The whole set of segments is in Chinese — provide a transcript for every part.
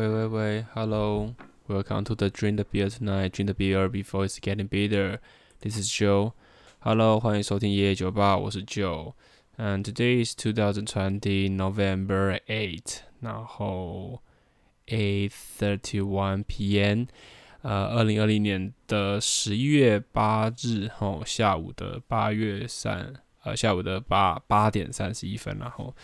喂喂喂，Hello，Welcome to the Drink the Beer tonight. Drink the beer before it's getting bitter. This is Joe. Hello，欢迎收听夜夜酒吧，我是 Joe。And today is 2020 November 8th，然后 8:31 p.m. 呃，二零二零年的十一月八日，吼，下午的八月三，呃，下午的八八点三十一分，然后。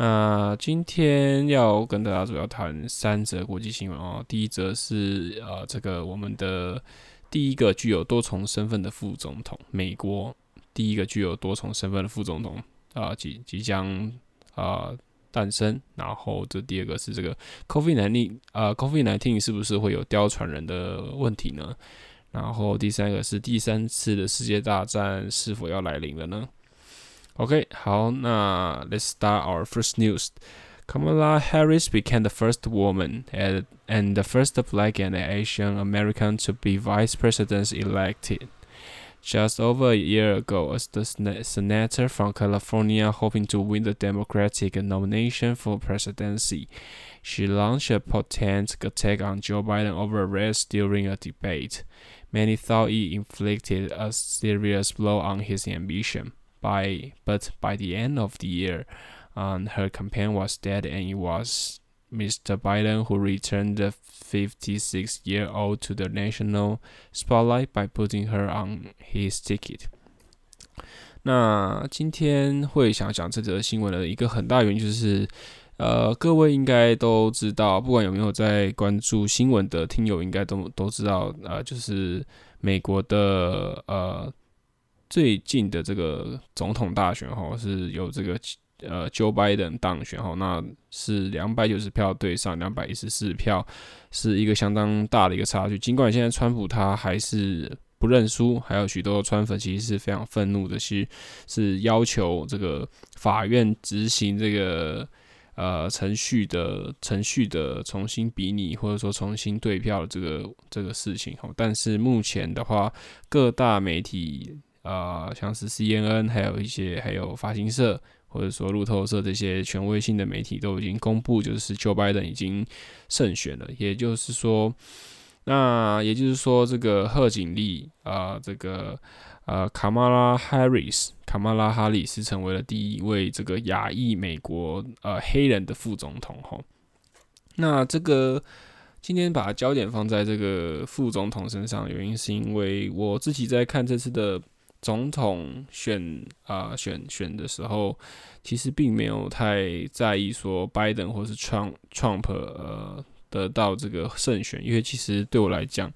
那、今天要跟大家主要谈三则国际新闻哦。第一则是呃，这个我们的第一个具有多重身份的副总统，美国第一个具有多重身份的副总统啊、即即将啊诞生。然后这第二个是这个 COVID-19 啊，COVID-19 是不是会有貂传人的问题呢？然后第三个是第三次的世界大战是否要来临了呢？OK，好，那 Let's start our first news. Kamala Harris became the first woman and and the first Black and Asian American to be vice president elected. Just over a year ago, as the senator from California hoping to win the Democratic nomination for presidency, she launched a potent attack on Joe Biden over race during a debate. Many thought it inflicted a serious blow on his ambition By but by the end of the year, um, her campaign was dead, and it was Mr. Biden who returned the 56-year-old to the national spotlight by putting her on his ticket. 那今天会想讲这则新闻的一个很大原因就是，呃，各位应该都知道，不管有没有在关注新闻的听友，应该都都知道，呃，就是美国的呃。 最近的这个总统大选哈，是由这个呃 Joe Biden 当选哈，那是两百九十票对上两百一十四票，是一个相当大的一个差距。尽管现在川普他还是不认输，还有许多川粉其实是非常愤怒的，是是要求这个法院执行这个呃程序的程序的重新比拟或者说重新对票的这个这个事情哈。但是目前的话，各大媒体。呃，像是 CNN，还有一些还有发行社，或者说路透社这些权威性的媒体都已经公布，就是 Joe Biden 已经胜选了。也就是说，那也就是说，这个贺锦丽啊，这个呃卡马拉哈里斯，卡马拉哈里斯成为了第一位这个亚裔美国呃黑人的副总统哈。那这个。今天把焦点放在这个副总统身上，原因是因为我自己在看这次的。总统选啊、选选的时候，其实并没有太在意说拜登或是 Trump Trump 呃得到这个胜选，因为其实对我来讲，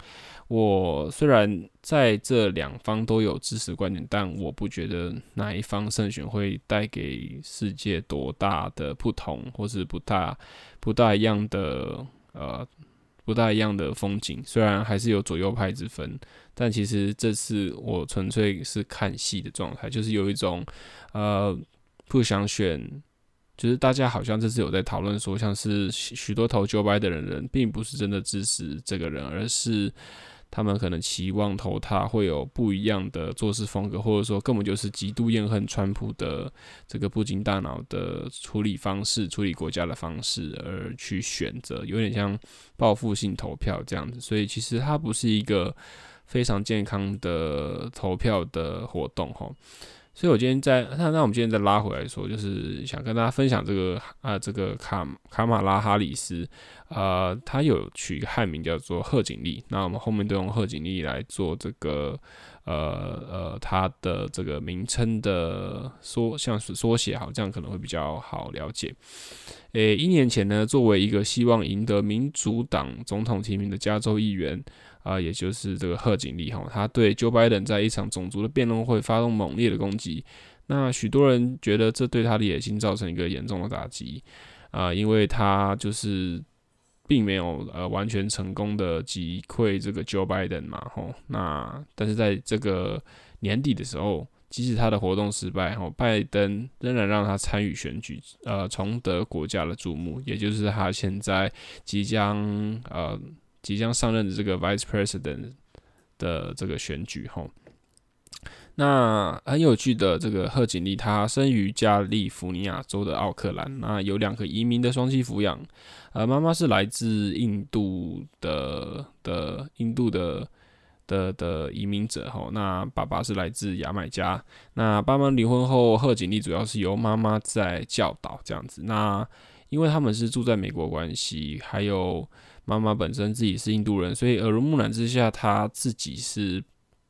我虽然在这两方都有支持观点，但我不觉得哪一方胜选会带给世界多大的不同，或是不大不大一样的呃。不大一样的风景，虽然还是有左右派之分，但其实这次我纯粹是看戏的状态，就是有一种呃不想选，就是大家好像这次有在讨论说，像是许多投旧派的人人，并不是真的支持这个人，而是。他们可能期望投他会有不一样的做事风格，或者说根本就是极度厌恨川普的这个不经大脑的处理方式、处理国家的方式而去选择，有点像报复性投票这样子。所以其实它不是一个非常健康的投票的活动，吼。所以，我今天在那那我们今天再拉回来说，就是想跟大家分享这个啊，这个卡卡马拉哈里斯，呃，他有取一个汉名叫做贺锦丽，那我们后面都用贺锦丽来做这个呃呃他的这个名称的缩像是缩写，好，这样可能会比较好了解。诶，一年前呢，作为一个希望赢得民主党总统提名的加州议员。啊，也就是这个贺锦丽哈，他对 Joe Biden 在一场种族的辩论会发动猛烈的攻击。那许多人觉得这对他的野心造成一个严重的打击啊，因为他就是并没有呃完全成功的击溃这个 Joe Biden 嘛吼。那但是在这个年底的时候，即使他的活动失败后，拜登仍然让他参与选举，呃，重得国家的注目，也就是他现在即将呃。即将上任的这个 Vice President 的这个选举，吼，那很有趣的，这个贺锦丽，她生于加利福尼亚州的奥克兰，那有两个移民的双栖抚养，呃，妈妈是来自印度的的印度的的的移民者吼，那爸爸是来自牙买加，那爸妈离婚后，贺锦丽主要是由妈妈在教导这样子，那因为他们是住在美国关系，还有妈妈本身自己是印度人，所以耳濡目染之下，她自己是。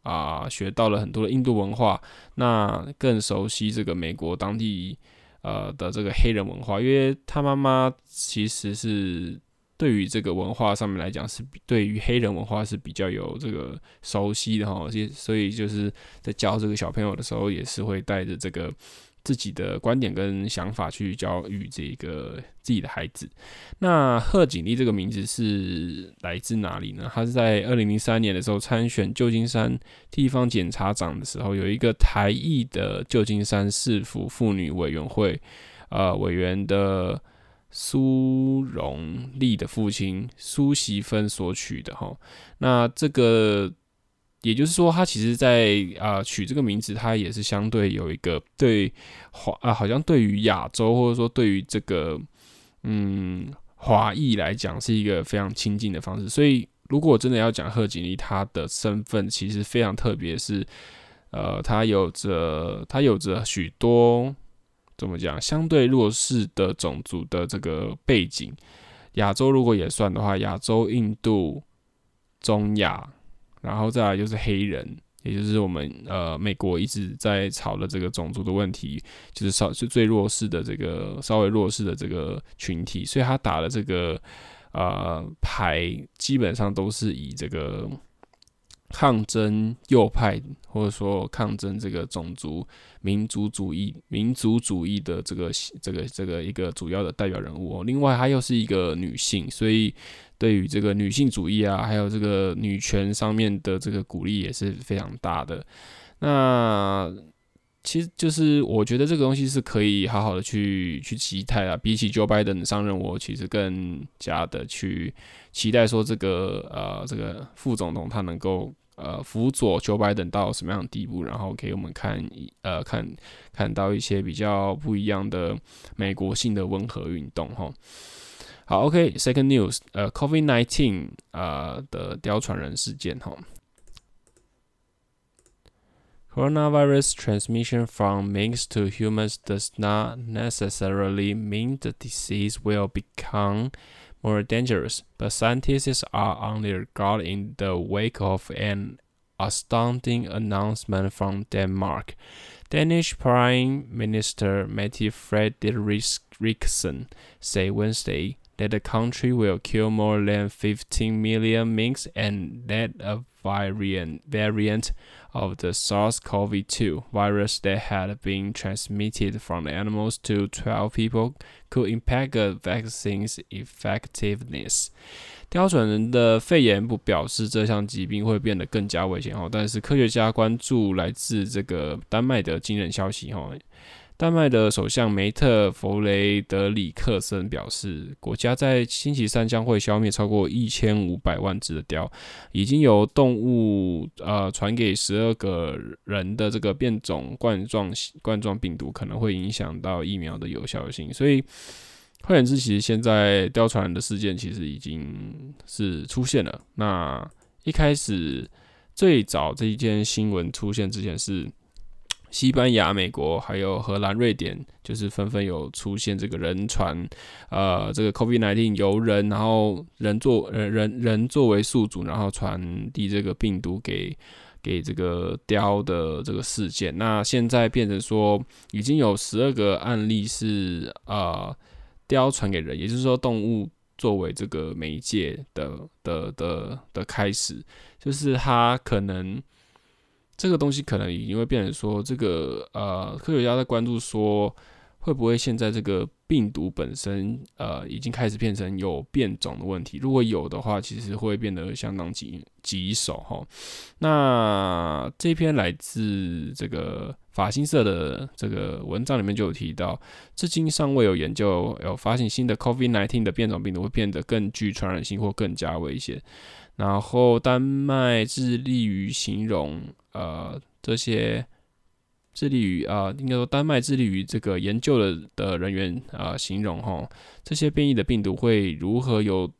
啊，学到了很多的印度文化，那更熟悉这个美国当地呃的这个黑人文化，因为他妈妈其实是对于这个文化上面来讲，是对于黑人文化是比较有这个熟悉的哈，所以就是在教这个小朋友的时候，也是会带着这个。自己的观点跟想法去教育这个自己的孩子。那贺锦丽这个名字是来自哪里呢？他是在二零零三年的时候参选旧金山地方检察长的时候，有一个台裔的旧金山市府妇女委员会呃委员的苏荣丽的父亲苏锡芬所取的哈。那这个。也就是说，他其实在，啊取这个名字，他也是相对有一个对华啊，好像对于亚洲或者说对于这个嗯华裔来讲，是一个非常亲近的方式。所以，如果真的要讲贺锦丽，她的身份其实非常特别，是呃，她有着她有着许多怎么讲相对弱势的种族的这个背景。亚洲如果也算的话，亚洲、印度、中亚。然后再来就是黑人，也就是我们呃美国一直在吵的这个种族的问题，就是稍是最弱势的这个稍微弱势的这个群体，所以他打的这个呃牌基本上都是以这个抗争右派或者说抗争这个种族民族主义民族主义的这个这个这个一个主要的代表人物哦。另外，她又是一个女性，所以。对于这个女性主义啊，还有这个女权上面的这个鼓励也是非常大的。那其实就是我觉得这个东西是可以好好的去去期待啊。比起 Joe Biden 上任，我其实更加的去期待说这个呃这个副总统他能够呃辅佐 Joe Biden 到什么样的地步，然后给我们看呃看看到一些比较不一样的美国性的温和运动哈。好，OK，Second news，呃，COVID-19，呃的貂传人事件哈。Coronavirus transmission from minks to humans does not necessarily mean the disease will become more dangerous, but scientists are on their guard in the wake of an astounding announcement from Denmark. Danish Prime Minister Mette Frederiksen said Wednesday. That the country will kill more than 15 million minks and that a variant variant of the SARS-CoV-2 virus that had been transmitted from animals to 12 people could impact the vaccine's effectiveness. 貂传人的肺炎不表示这项疾病会变得更加危险哦，但是科学家关注来自这个丹麦的惊人消息哦。 丹麦的首相梅特弗雷德里克森表示，国家在星期三将会消灭超过一千五百万只的貂。已经由动物呃传给十二个人的这个变种冠状冠状病毒，可能会影响到疫苗的有效性。所以换言之，其实现在貂传人的事件其实已经是出现了。那一开始最早这一件新闻出现之前是。西班牙、美国还有荷兰、瑞典，就是纷纷有出现这个人传，呃，这个 COVID-19 由人，然后人作呃人人作为宿主，然后传递这个病毒给给这个貂的这个事件。那现在变成说，已经有十二个案例是呃貂传给人，也就是说动物作为这个媒介的的的，的开始，就是它可能。这个东西可能已经会变成说，这个呃，科学家在关注说，会不会现在这个病毒本身呃，已经开始变成有变种的问题？如果有的话，其实会变得相当棘棘手哈。那这篇来自这个法新社的这个文章里面就有提到，至今尚未有研究有发现新的 COVID-19 的变种病毒会变得更具传染性或更加危险。然后，丹麦致力于形容呃这些致力于啊，应该说丹麦致力于这个研究的的人员啊，形容哈，这些变异的病毒会如何由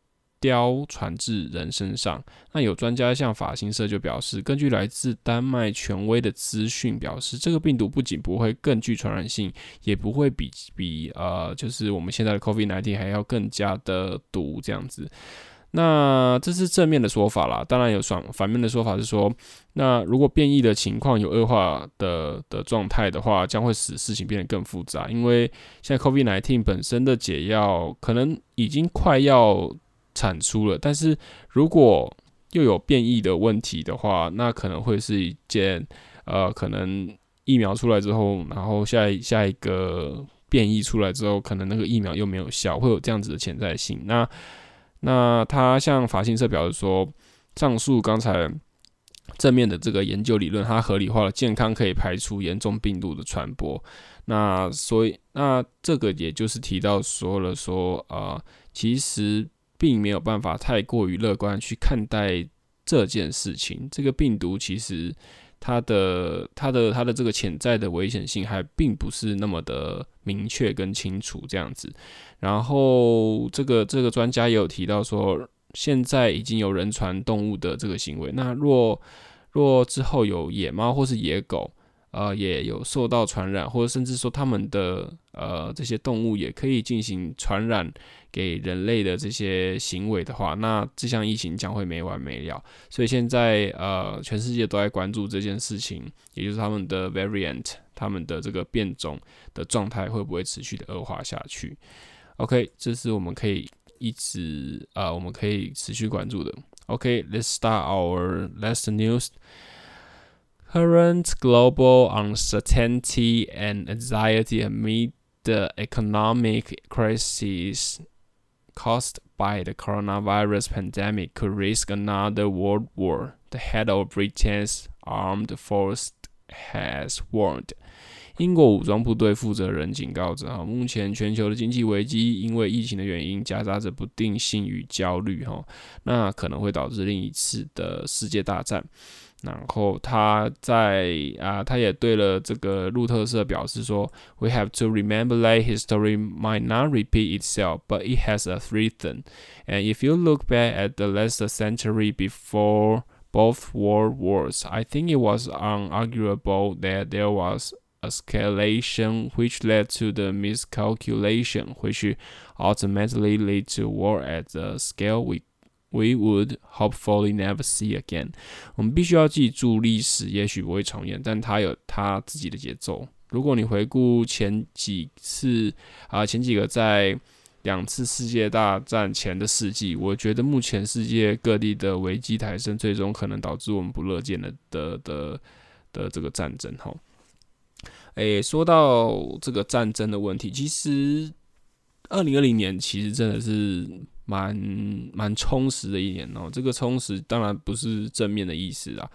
貂传至人身上？那有专家向法新社就表示，根据来自丹麦权威的资讯表示，这个病毒不仅不会更具传染性，也不会比比呃，就是我们现在的 COVID-19 还要更加的毒这样子。那这是正面的说法啦，当然有反反面的说法是说，那如果变异的情况有恶化的的状态的话，将会使事情变得更复杂。因为现在 COVID-19 本身的解药可能已经快要产出了，但是如果又有变异的问题的话，那可能会是一件呃，可能疫苗出来之后，然后下下一个变异出来之后，可能那个疫苗又没有效，会有这样子的潜在性。那那他向法新社表示说，上述刚才正面的这个研究理论，它合理化了健康可以排除严重病毒的传播。那所以，那这个也就是提到说了说，啊、呃，其实并没有办法太过于乐观去看待这件事情。这个病毒其实。它的它的它的这个潜在的危险性还并不是那么的明确跟清楚这样子，然后这个这个专家也有提到说，现在已经有人传动物的这个行为，那若若之后有野猫或是野狗。呃，也有受到传染，或者甚至说他们的呃这些动物也可以进行传染给人类的这些行为的话，那这项疫情将会没完没了。所以现在呃，全世界都在关注这件事情，也就是他们的 variant，他们的这个变种的状态会不会持续的恶化下去？OK，这是我们可以一直呃，我们可以持续关注的。OK，let's start our last news. Current global uncertainty and anxiety amid the economic crisis caused by the coronavirus pandemic could risk another world war, the head of Britain's armed forces has warned. 英国武装部队负责人警告着：哈，目前全球的经济危机因为疫情的原因夹杂着不定性与焦虑，哈，那可能会导致另一次的世界大战。 然后他在啊，他也对了这个路透社表示说：“We have to remember that history might not repeat itself, but it has a rhythm. And if you look back at the last century before both world wars, I think it was unarguable that there was escalation which led to the miscalculation, which ultimately led to war at the scale we.” We would hopefully never see again。我们必须要记住，历史也许不会重演，但它有它自己的节奏。如果你回顾前几次啊，前几个在两次世界大战前的世纪，我觉得目前世界各地的危机抬升，最终可能导致我们不乐见的的的的这个战争。哈，诶，说到这个战争的问题，其实二零二零年其实真的是。蛮蛮充实的一年哦，这个充实当然不是正面的意思啊。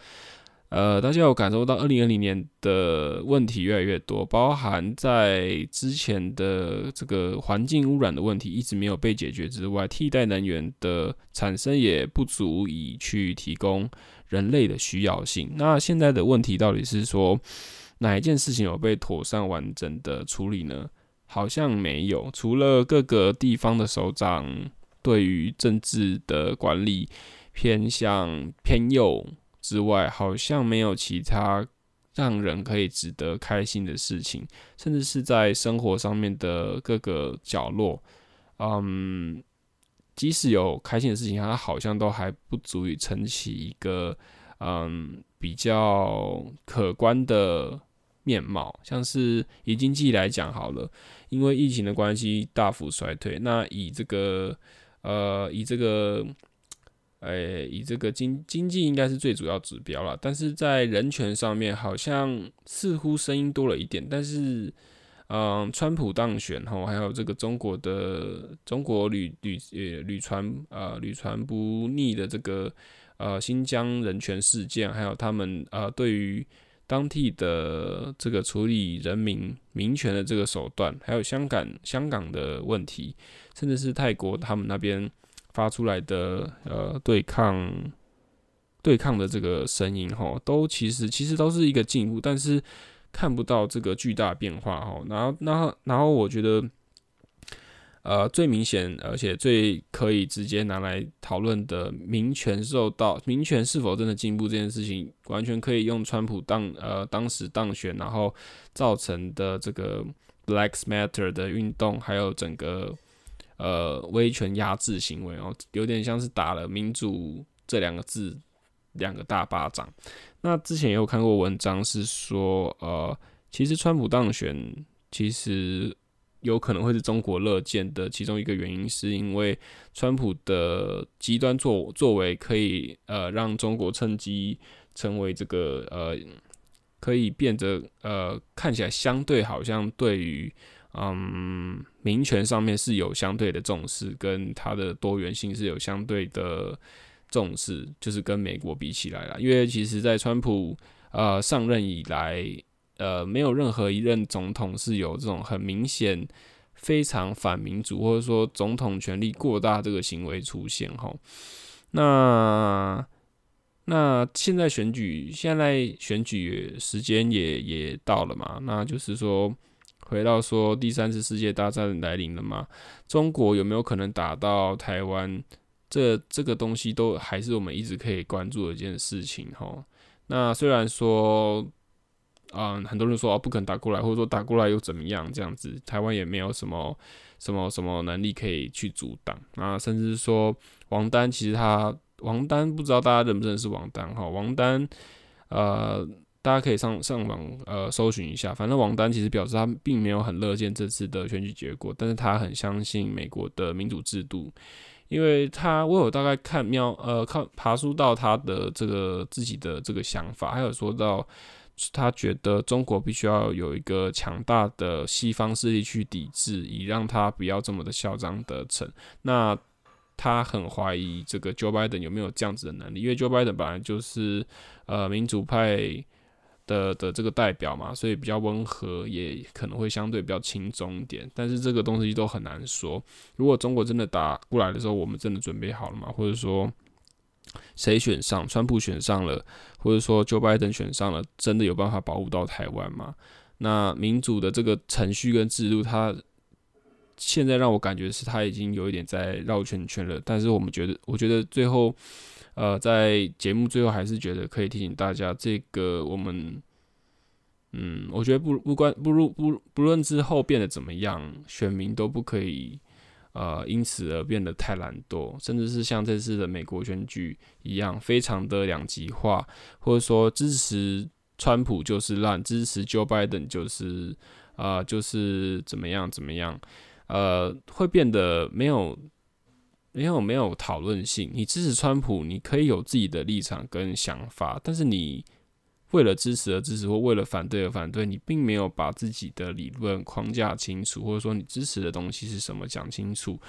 呃，大家有感受到二零二零年的问题越来越多，包含在之前的这个环境污染的问题一直没有被解决之外，替代能源的产生也不足以去提供人类的需要性。那现在的问题到底是说哪一件事情有被妥善完整的处理呢？好像没有，除了各个地方的首长。对于政治的管理偏向偏右之外，好像没有其他让人可以值得开心的事情，甚至是在生活上面的各个角落，嗯，即使有开心的事情，它好像都还不足以撑起一个嗯比较可观的面貌。像是以经济来讲好了，因为疫情的关系大幅衰退，那以这个。呃，以这个，诶、以这个经经济应该是最主要指标了，但是在人权上面好像似乎声音多了一点，但是，嗯，川普当选后，还有这个中国的中国屡屡呃屡传呃屡传不腻的这个呃新疆人权事件，还有他们呃对于当地的这个处理人民民权的这个手段，还有香港香港的问题。甚至是泰国他们那边发出来的呃对抗对抗的这个声音哈，都其实其实都是一个进步，但是看不到这个巨大变化哦。然后，然后，然后我觉得。呃，最明显而且最可以直接拿来讨论的民权受到民权是否真的进步这件事情，完全可以用川普当呃当时当选，然后造成的这个 Black Matter 的运动，还有整个呃威权压制行为哦，有点像是打了民主这两个字两个大巴掌。那之前也有看过文章是说，呃，其实川普当选其实。有可能会是中国乐见的其中一个原因，是因为川普的极端作作为可以呃让中国趁机成为这个呃可以变得呃看起来相对好像对于嗯民权上面是有相对的重视，跟它的多元性是有相对的重视，就是跟美国比起来了。因为其实，在川普呃上任以来。呃，没有任何一任总统是有这种很明显、非常反民主，或者说总统权力过大这个行为出现哈。那那现在选举，现在选举时间也也到了嘛？那就是说，回到说第三次世界大战来临了嘛？中国有没有可能打到台湾？这这个东西都还是我们一直可以关注的一件事情哈。那虽然说。嗯，很多人说啊，不肯打过来，或者说打过来又怎么样？这样子，台湾也没有什么什么什么能力可以去阻挡啊。甚至说王丹，其实他王丹不知道大家认不认识王丹哈？王丹，呃，大家可以上上网呃搜寻一下。反正王丹其实表示他并没有很乐见这次的选举结果，但是他很相信美国的民主制度，因为他我有大概看瞄呃看爬梳到他的这个自己的这个想法，还有说到。他觉得中国必须要有一个强大的西方势力去抵制，以让他不要这么的嚣张得逞。那他很怀疑这个 Joe Biden 有没有这样子的能力，因为 Joe Biden 本来就是呃民主派的的这个代表嘛，所以比较温和，也可能会相对比较轻松一点。但是这个东西都很难说。如果中国真的打过来的时候，我们真的准备好了吗？或者说？谁选上？川普选上了，或者说 Joe Biden 选上了，真的有办法保护到台湾吗？那民主的这个程序跟制度，它现在让我感觉是他已经有一点在绕圈圈了。但是我们觉得，我觉得最后，呃，在节目最后还是觉得可以提醒大家，这个我们，嗯，我觉得不不关不如不不论之后变得怎么样，选民都不可以。呃，因此而变得太懒惰，甚至是像这次的美国选举一样，非常的两极化，或者说支持川普就是烂，支持 Joe Biden 就是啊、就是怎么样怎么样，呃，会变得没有没有没有讨论性。你支持川普，你可以有自己的立场跟想法，但是你。为了支持而支持，或为了反对而反对，你并没有把自己的理论框架清楚，或者说你支持的东西是什么讲清楚，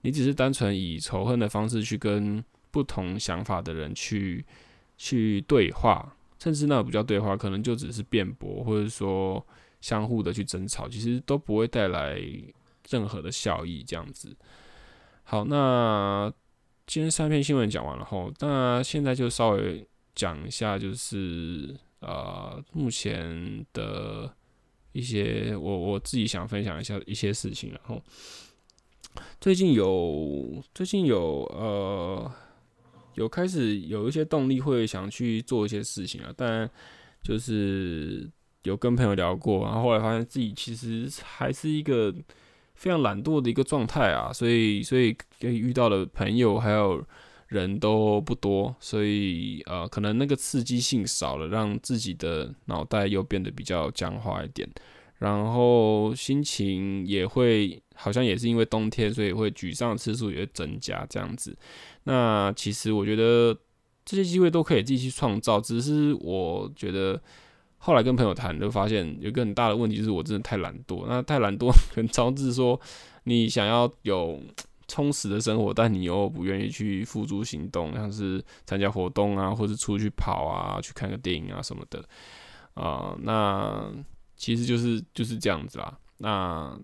你只是单纯以仇恨的方式去跟不同想法的人去去对话，甚至那不叫对话，可能就只是辩驳，或者说相互的去争吵，其实都不会带来任何的效益。这样子，好，那今天三篇新闻讲完了后，那现在就稍微。讲一下，就是呃，目前的一些我我自己想分享一下一些事情，然后最近有最近有呃有开始有一些动力会想去做一些事情啊，但就是有跟朋友聊过，然后后来发现自己其实还是一个非常懒惰的一个状态啊，所以所以遇到的朋友还有。人都不多，所以呃，可能那个刺激性少了，让自己的脑袋又变得比较僵化一点，然后心情也会好像也是因为冬天，所以会沮丧次数也会增加这样子。那其实我觉得这些机会都可以继续创造，只是我觉得后来跟朋友谈，就发现有一个很大的问题，就是我真的太懒惰。那太懒惰，可能导致说你想要有。充实的生活，但你又不愿意去付诸行动，像是参加活动啊，或者出去跑啊，去看个电影啊什么的啊、那其实就是就是这样子啦。那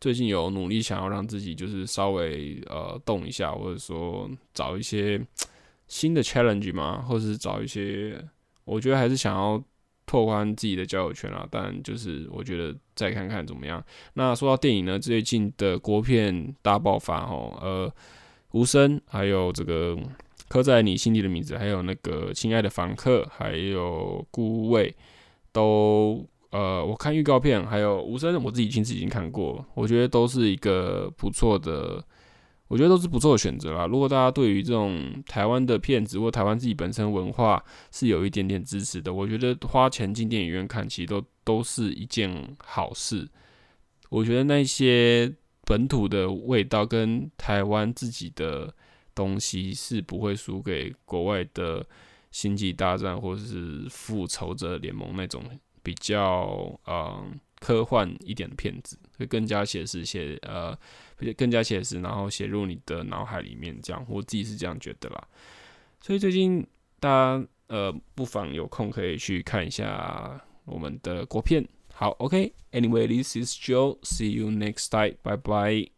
最近有努力想要让自己就是稍微呃动一下，或者说找一些新的 challenge 嘛，或者是找一些，我觉得还是想要拓宽自己的交友圈啊。但就是我觉得再看看怎么样。那说到电影呢，最近的国片大爆发哦，呃，无声，还有这个刻在你心底的名字，还有那个亲爱的房客，还有孤味，都呃，我看预告片，还有无声，我自己亲自已经看过，我觉得都是一个不错的。我觉得都是不错的选择啦。如果大家对于这种台湾的片子或台湾自己本身文化是有一点点支持的，我觉得花钱进电影院看，其实都都是一件好事。我觉得那些本土的味道跟台湾自己的东西是不会输给国外的星际大战或者是复仇者联盟那种比较嗯。科幻一点的片子会更加写实，写呃，更加写实，然后写入你的脑海里面，这样我自己是这样觉得啦。所以最近大家呃，不妨有空可以去看一下我们的国片。好，OK，Anyway，this is Joe，see you next time，bye bye。